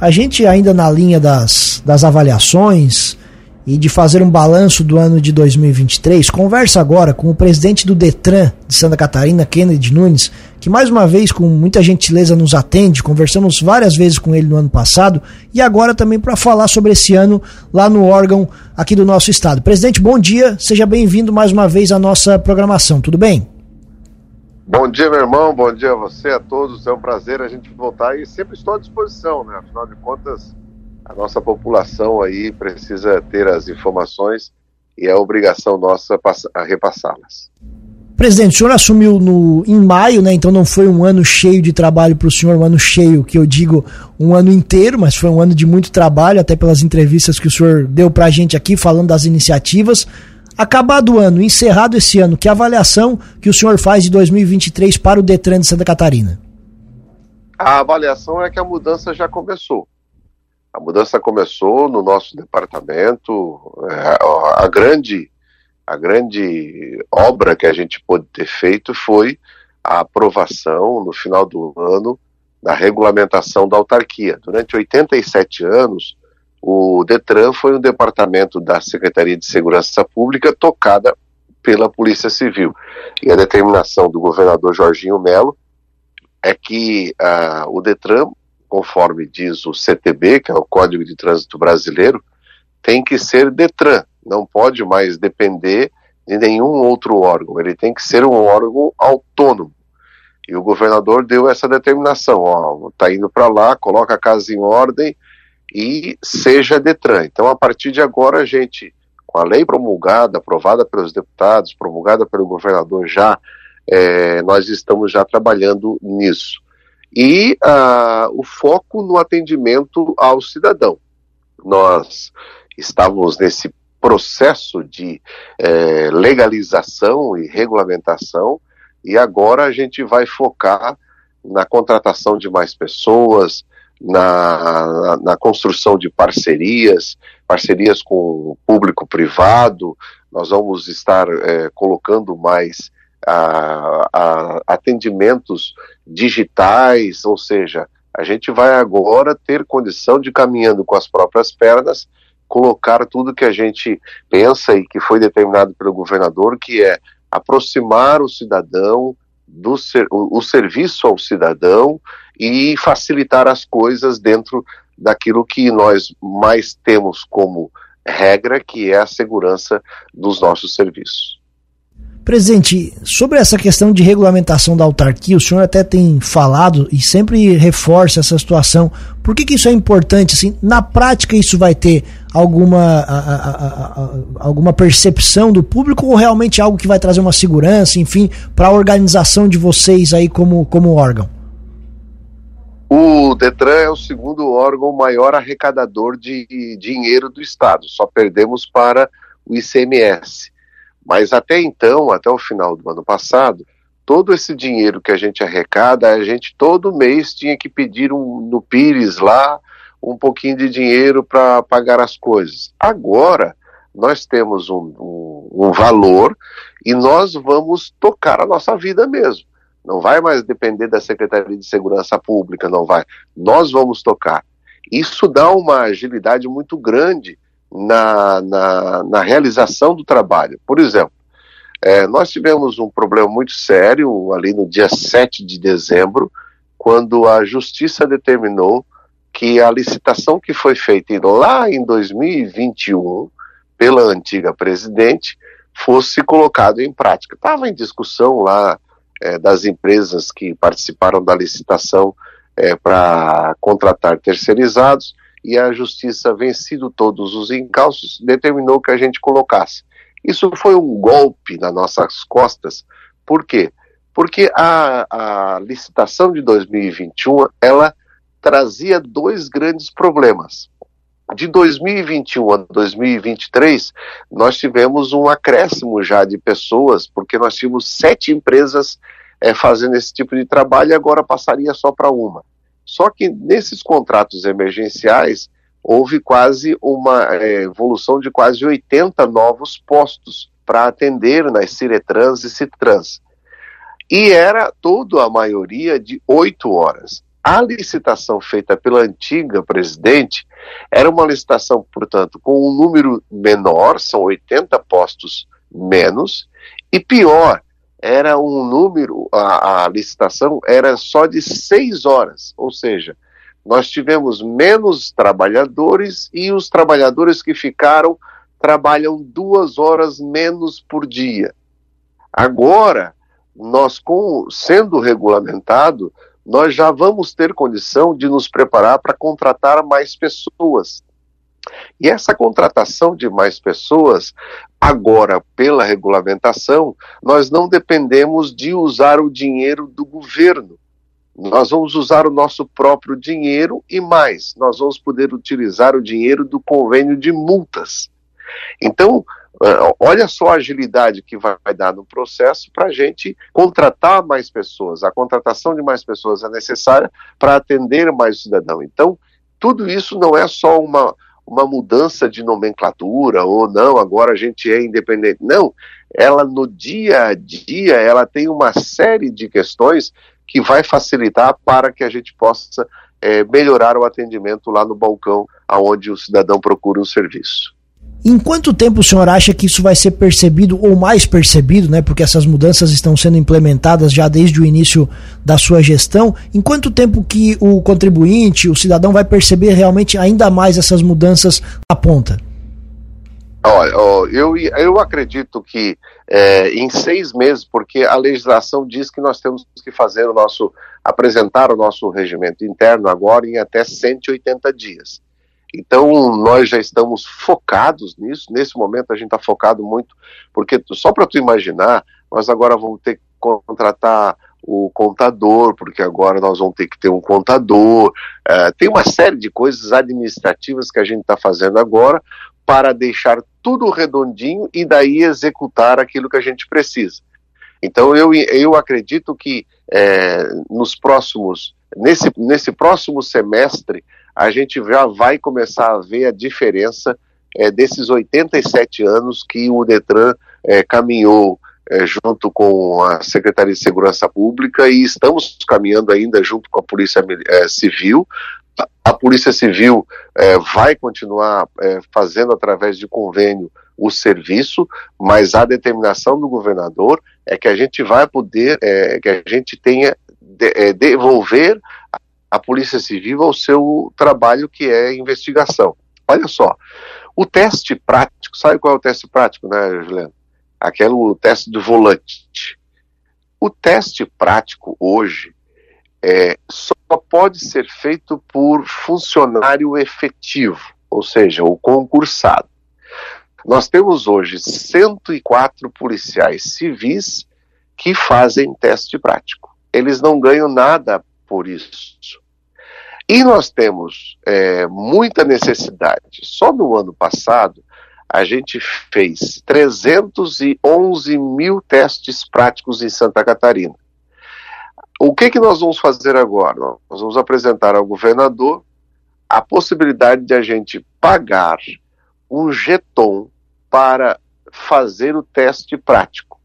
a gente ainda na linha das, das avaliações e de fazer um balanço do ano de 2023, conversa agora com o presidente do Detran de Santa Catarina, Kennedy Nunes, que mais uma vez, com muita gentileza, nos atende. Conversamos várias vezes com ele no ano passado e agora também para falar sobre esse ano lá no órgão aqui do nosso estado. Presidente, bom dia, seja bem-vindo mais uma vez à nossa programação, tudo bem? Bom dia, meu irmão, bom dia a você, a todos. É um prazer a gente voltar e sempre estou à disposição, né? Afinal de contas, a nossa população aí precisa ter as informações e é obrigação nossa repassá-las. Presidente, o senhor assumiu no, em maio, né? Então não foi um ano cheio de trabalho para o senhor, um ano cheio, que eu digo um ano inteiro, mas foi um ano de muito trabalho, até pelas entrevistas que o senhor deu para a gente aqui, falando das iniciativas. Acabado o ano, encerrado esse ano, que avaliação que o senhor faz de 2023 para o Detran de Santa Catarina? A avaliação é que a mudança já começou. A mudança começou no nosso departamento. É, a grande, a grande obra que a gente pôde ter feito foi a aprovação no final do ano da regulamentação da autarquia. Durante 87 anos, o Detran foi um departamento da Secretaria de Segurança Pública tocada pela Polícia Civil. E a determinação do governador Jorginho Melo é que uh, o Detran, conforme diz o CTB, que é o Código de Trânsito Brasileiro, tem que ser Detran, não pode mais depender de nenhum outro órgão, ele tem que ser um órgão autônomo. E o governador deu essa determinação, ó, tá indo para lá, coloca a casa em ordem, e seja Detran. Então, a partir de agora, a gente, com a lei promulgada, aprovada pelos deputados, promulgada pelo governador já, é, nós estamos já trabalhando nisso. E uh, o foco no atendimento ao cidadão. Nós estávamos nesse processo de é, legalização e regulamentação, e agora a gente vai focar na contratação de mais pessoas, na, na, construção de parcerias, parcerias com o público privado, nós vamos estar é, colocando mais a, a, atendimentos digitais, ou seja, a gente vai agora ter condição de caminhando com as próprias pernas, colocar tudo que a gente pensa e que foi determinado pelo governador, que é aproximar o cidadão do ser, o, o serviço ao cidadão e facilitar as coisas dentro daquilo que nós mais temos como regra, que é a segurança dos nossos serviços. Presidente, sobre essa questão de regulamentação da autarquia, o senhor até tem falado e sempre reforça essa situação. Por que, que isso é importante? Assim, na prática, isso vai ter alguma, a, a, a, alguma percepção do público ou realmente algo que vai trazer uma segurança, enfim, para a organização de vocês aí como, como órgão? O Detran é o segundo órgão maior arrecadador de dinheiro do Estado, só perdemos para o ICMS. Mas até então, até o final do ano passado, todo esse dinheiro que a gente arrecada, a gente todo mês tinha que pedir um, no Pires lá um pouquinho de dinheiro para pagar as coisas. Agora, nós temos um, um, um valor e nós vamos tocar a nossa vida mesmo. Não vai mais depender da Secretaria de Segurança Pública, não vai. Nós vamos tocar. Isso dá uma agilidade muito grande na, na, na realização do trabalho. Por exemplo, é, nós tivemos um problema muito sério ali no dia 7 de dezembro, quando a Justiça determinou que a licitação que foi feita lá em 2021 pela antiga presidente fosse colocada em prática. Estava em discussão lá é, das empresas que participaram da licitação é, para contratar terceirizados e a justiça, vencido todos os encalços, determinou que a gente colocasse. Isso foi um golpe nas nossas costas. Por quê? Porque a, a licitação de 2021 ela trazia dois grandes problemas. De 2021 a 2023, nós tivemos um acréscimo já de pessoas, porque nós tínhamos sete empresas é, fazendo esse tipo de trabalho e agora passaria só para uma. Só que nesses contratos emergenciais houve quase uma é, evolução de quase 80 novos postos para atender nas Ciretrans e Citrans. E era toda a maioria de oito horas. A licitação feita pela antiga presidente era uma licitação, portanto, com um número menor, são 80 postos menos, e pior, era um número, a, a licitação era só de seis horas, ou seja, nós tivemos menos trabalhadores e os trabalhadores que ficaram trabalham duas horas menos por dia. Agora, nós com, sendo regulamentado, nós já vamos ter condição de nos preparar para contratar mais pessoas. E essa contratação de mais pessoas, agora pela regulamentação, nós não dependemos de usar o dinheiro do governo. Nós vamos usar o nosso próprio dinheiro e mais, nós vamos poder utilizar o dinheiro do convênio de multas. Então, olha só a agilidade que vai dar no processo para a gente contratar mais pessoas. A contratação de mais pessoas é necessária para atender mais o cidadão. Então, tudo isso não é só uma, uma mudança de nomenclatura ou não, agora a gente é independente. Não, ela no dia a dia, ela tem uma série de questões que vai facilitar para que a gente possa é, melhorar o atendimento lá no balcão aonde o cidadão procura um serviço. Em quanto tempo o senhor acha que isso vai ser percebido ou mais percebido, né? Porque essas mudanças estão sendo implementadas já desde o início da sua gestão. Em quanto tempo que o contribuinte, o cidadão, vai perceber realmente ainda mais essas mudanças na ponta? Olha, eu, eu acredito que é, em seis meses, porque a legislação diz que nós temos que fazer o nosso, apresentar o nosso regimento interno agora em até 180 dias. Então, nós já estamos focados nisso. Nesse momento, a gente está focado muito, porque só para tu imaginar, nós agora vamos ter que contratar o contador, porque agora nós vamos ter que ter um contador. É, tem uma série de coisas administrativas que a gente está fazendo agora para deixar tudo redondinho e daí executar aquilo que a gente precisa. Então eu, eu acredito que é, nos próximos, nesse, nesse próximo semestre, a gente já vai começar a ver a diferença é, desses 87 anos que o Detran é, caminhou é, junto com a Secretaria de Segurança Pública e estamos caminhando ainda junto com a Polícia é, Civil. A Polícia Civil é, vai continuar é, fazendo através de convênio o serviço, mas a determinação do governador é que a gente vai poder, é, que a gente tenha de, é, devolver a Polícia Civil ao seu trabalho que é investigação. Olha só, o teste prático, sabe qual é o teste prático, né, Juliano? Aquele o teste do volante. O teste prático hoje é, só pode ser feito por funcionário efetivo, ou seja, o concursado. Nós temos hoje 104 policiais civis que fazem teste prático. Eles não ganham nada por isso. E nós temos é, muita necessidade. Só no ano passado, a gente fez 311 mil testes práticos em Santa Catarina. O que, que nós vamos fazer agora? Nós vamos apresentar ao governador a possibilidade de a gente pagar um jeton para fazer o teste prático.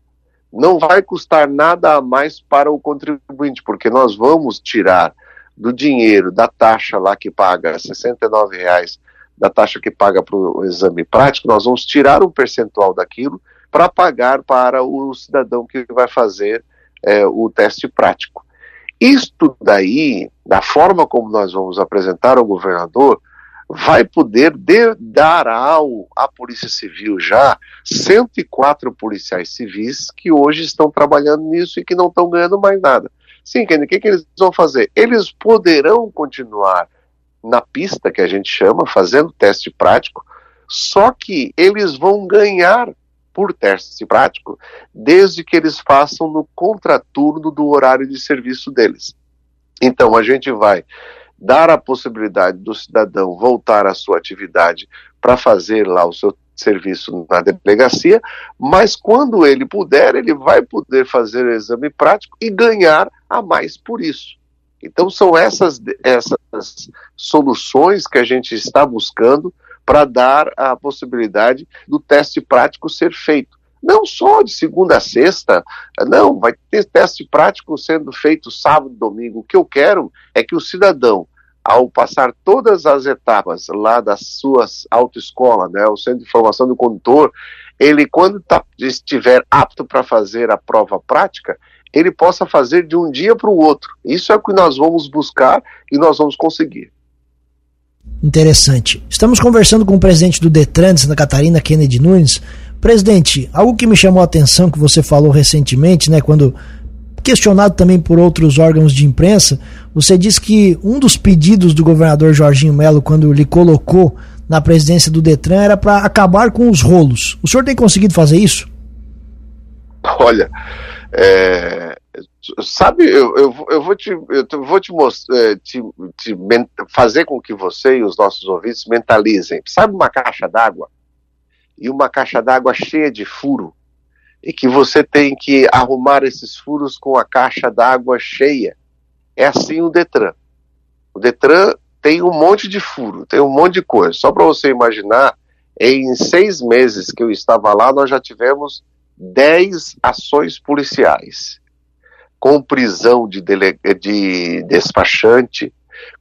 Não vai custar nada a mais para o contribuinte, porque nós vamos tirar do dinheiro da taxa lá que paga 69 reais, da taxa que paga para o exame prático, nós vamos tirar um percentual daquilo para pagar para o cidadão que vai fazer é, o teste prático. Isto daí, da forma como nós vamos apresentar ao governador, vai poder de, dar ao, à Polícia Civil já 104 policiais civis que hoje estão trabalhando nisso e que não estão ganhando mais nada. Sim, Kenny, o que, que eles vão fazer? Eles poderão continuar na pista, que a gente chama, fazendo teste prático, só que eles vão ganhar por teste prático, desde que eles façam no contraturno do horário de serviço deles. Então, a gente vai dar a possibilidade do cidadão voltar à sua atividade para fazer lá o seu serviço na delegacia, mas quando ele puder, ele vai poder fazer o exame prático e ganhar a mais por isso. Então são essas, essas soluções que a gente está buscando para dar a possibilidade do teste prático ser feito. não só de segunda a sexta, não, vai ter teste prático sendo feito sábado domingo. O que eu quero é que o cidadão, ao passar todas as etapas lá das suas autoescolas, né, o Centro de Formação do Condutor, ele, quando tá, estiver apto para fazer a prova prática, ele possa fazer de um dia para o outro. Isso é o que nós vamos buscar e nós vamos conseguir. Interessante. Estamos conversando com o presidente do Detran de Santa Catarina, Kennedy Nunes. Presidente, algo que me chamou a atenção que você falou recentemente, né, quando questionado também por outros órgãos de imprensa, você disse que um dos pedidos do governador Jorginho Melo quando lhe colocou na presidência do Detran era para acabar com os rolos. O senhor tem conseguido fazer isso? Olha, é, sabe, eu, eu, eu, vou te, eu vou te, é, te, te fazer com que você e os nossos ouvintes mentalizem. Sabe uma caixa d'água? E uma caixa d'água cheia de furo. E que você tem que arrumar esses furos com a caixa d'água cheia. É assim o Detran. O Detran tem um monte de furo, tem um monte de coisa. Só para você imaginar, em seis meses que eu estava lá, nós já tivemos dez ações policiais, com prisão de, dele... de despachante,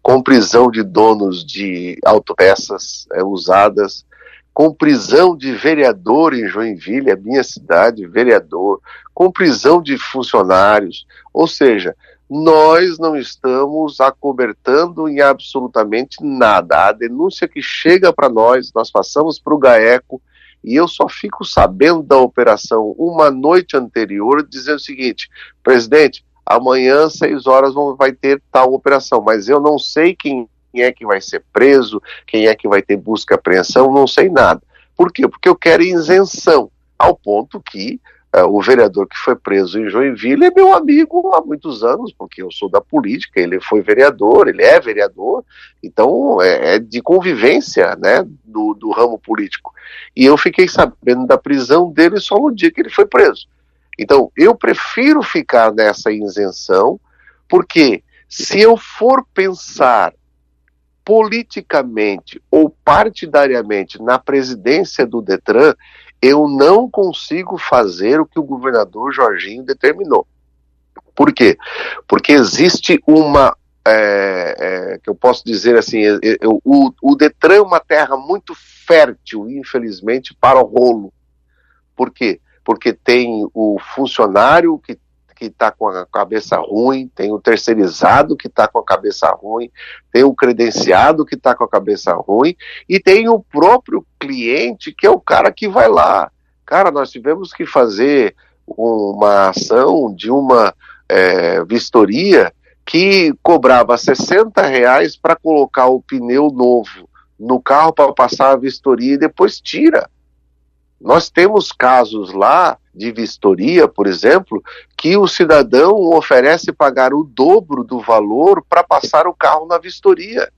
com prisão de donos de autopeças é, usadas, com prisão de vereador em Joinville, a minha cidade, vereador, com prisão de funcionários, ou seja, nós não estamos acobertando em absolutamente nada. A denúncia que chega para nós, nós passamos para o GAECO e eu só fico sabendo da operação uma noite anterior, dizendo o seguinte: presidente, amanhã, seis horas, vai ter tal operação, mas eu não sei quem é que vai ser preso, quem é que vai ter busca e apreensão, não sei nada. Por quê? Porque eu quero isenção, ao ponto que é, o vereador que foi preso em Joinville é meu amigo há muitos anos, porque eu sou da política, ele foi vereador, ele é vereador, então é, é de convivência né, do, do ramo político. E eu fiquei sabendo da prisão dele só no dia que ele foi preso. Então, eu prefiro ficar nessa isenção, porque se eu for pensar politicamente ou partidariamente na presidência do Detran, eu não consigo fazer o que o governador Jorginho determinou. Por quê? Porque existe uma. É, é, que eu posso dizer assim, é, é, o, o Detran é uma terra muito fértil, infelizmente, para o rolo. Por quê? Porque tem o funcionário que que está com a cabeça ruim, tem o terceirizado que está com a cabeça ruim, tem o credenciado que está com a cabeça ruim e tem o próprio cliente que é o cara que vai lá. Cara, nós tivemos que fazer uma ação de uma é, vistoria que cobrava 60 reais para colocar o pneu novo no carro para passar a vistoria e depois tira. Nós temos casos lá de vistoria, por exemplo, que o cidadão oferece pagar o dobro do valor para passar o carro na vistoria.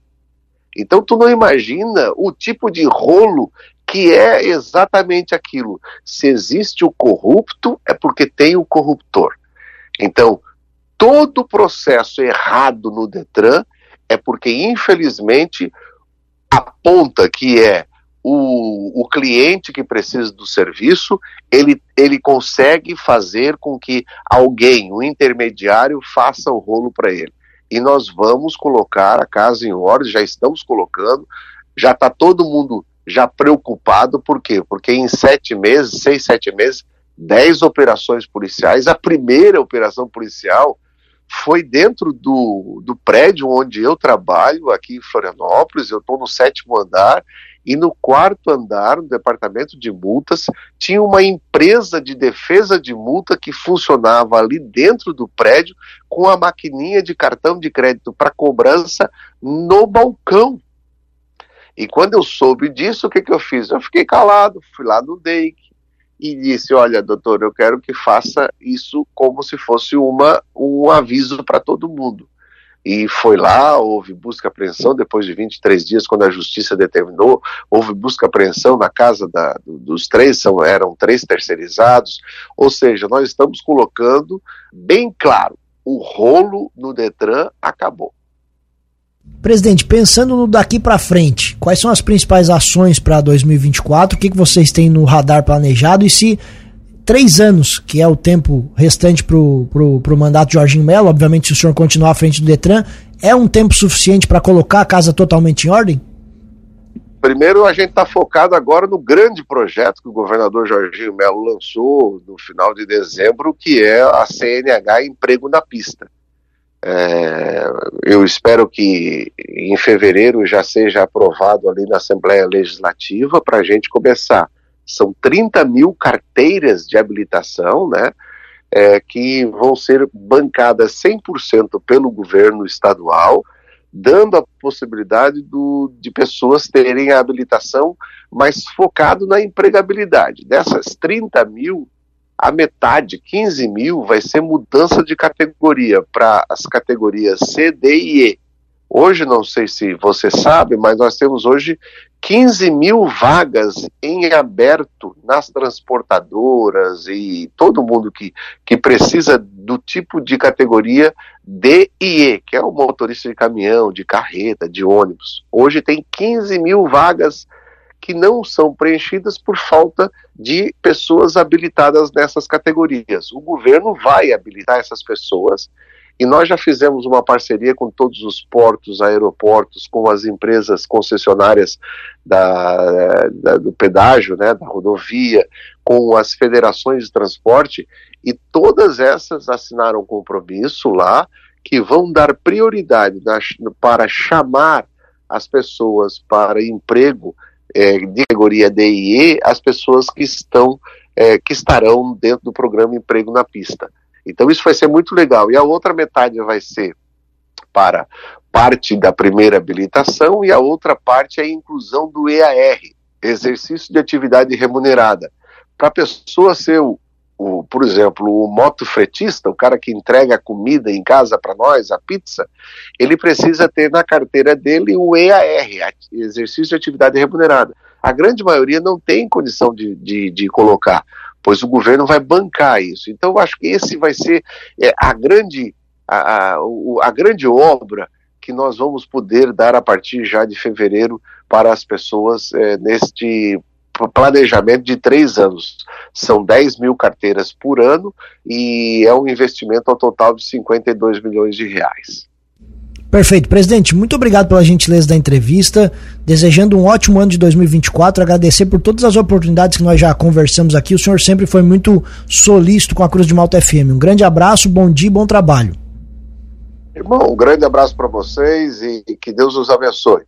Então tu não imagina o tipo de rolo que é exatamente aquilo. Se existe o corrupto, é porque tem o corruptor. Então, todo processo errado no Detran é porque, infelizmente, aponta que é o, o cliente que precisa do serviço, ele, ele consegue fazer com que alguém, um intermediário, faça o rolo para ele. E nós vamos colocar a casa em ordem, já estamos colocando, já está todo mundo já preocupado, por quê? Porque em sete meses, seis, sete meses, dez operações policiais, a primeira operação policial foi dentro do, do prédio onde eu trabalho, aqui em Florianópolis, eu estou no sétimo andar, e no quarto andar, no departamento de multas, tinha uma empresa de defesa de multa que funcionava ali dentro do prédio com a maquininha de cartão de crédito para cobrança no balcão. E quando eu soube disso, o que, que eu fiz? Eu fiquei calado, fui lá no DEIC e disse: Olha, doutor, eu quero que faça isso como se fosse uma, um aviso para todo mundo e foi lá, houve busca e apreensão depois de 23 dias, quando a justiça determinou, houve busca e apreensão na casa da, dos três, são, eram três terceirizados, ou seja, nós estamos colocando bem claro, o rolo no Detran acabou. Presidente, pensando no daqui para frente, quais são as principais ações para 2024? O que, que vocês têm no radar planejado e se três anos, que é o tempo restante para o mandato de Jorginho Melo, obviamente se o senhor continuar à frente do Detran, é um tempo suficiente para colocar a casa totalmente em ordem? Primeiro, a gente está focado agora no grande projeto que o governador Jorginho Melo lançou no final de dezembro, que é a CNH Emprego na Pista. É, eu espero que em fevereiro já seja aprovado ali na Assembleia Legislativa para a gente começar. São 30 mil carteiras de habilitação, né? É, que vão ser bancadas 100% pelo governo estadual dando a possibilidade do, de pessoas terem a habilitação mais focado na empregabilidade. Dessas 30 mil, a metade, 15 mil, vai ser mudança de categoria para as categorias C, D e E. Hoje, não sei se você sabe, mas nós temos hoje 15 mil vagas em aberto nas transportadoras e todo mundo que, que precisa do tipo de categoria D e E, que é o motorista de caminhão, de carreta, de ônibus. Hoje tem 15 mil vagas que não são preenchidas por falta de pessoas habilitadas nessas categorias. O governo vai habilitar essas pessoas e nós já fizemos uma parceria com todos os portos, aeroportos, com as empresas concessionárias da, da, do pedágio, né, da rodovia, com as federações de transporte, e todas essas assinaram um compromisso lá que vão dar prioridade na, para chamar as pessoas para emprego é, de categoria D e E, as pessoas que estão é, que estarão dentro do programa Emprego na Pista. Então isso vai ser muito legal. E a outra metade vai ser para parte da primeira habilitação e a outra parte é a inclusão do EAR, exercício de atividade remunerada. Para a pessoa ser o, o, por exemplo, o motofretista, o cara que entrega a comida em casa para nós, a pizza, ele precisa ter na carteira dele o EAR, exercício de atividade remunerada. A grande maioria não tem condição de, de, de colocar pois o governo vai bancar isso. Então, eu acho que esse vai ser é, a, grande, a, a, a grande obra que nós vamos poder dar a partir já de fevereiro para as pessoas é, neste planejamento de três anos. São 10 mil carteiras por ano e é um investimento ao total de 52 milhões de reais. Perfeito. Presidente, muito obrigado pela gentileza da entrevista. Desejando um ótimo ano de 2024. Agradecer por todas as oportunidades que nós já conversamos aqui. O senhor sempre foi muito solícito com a Cruz de Malta FM. Um grande abraço, bom dia e bom trabalho. Irmão, um grande abraço para vocês e que Deus os abençoe.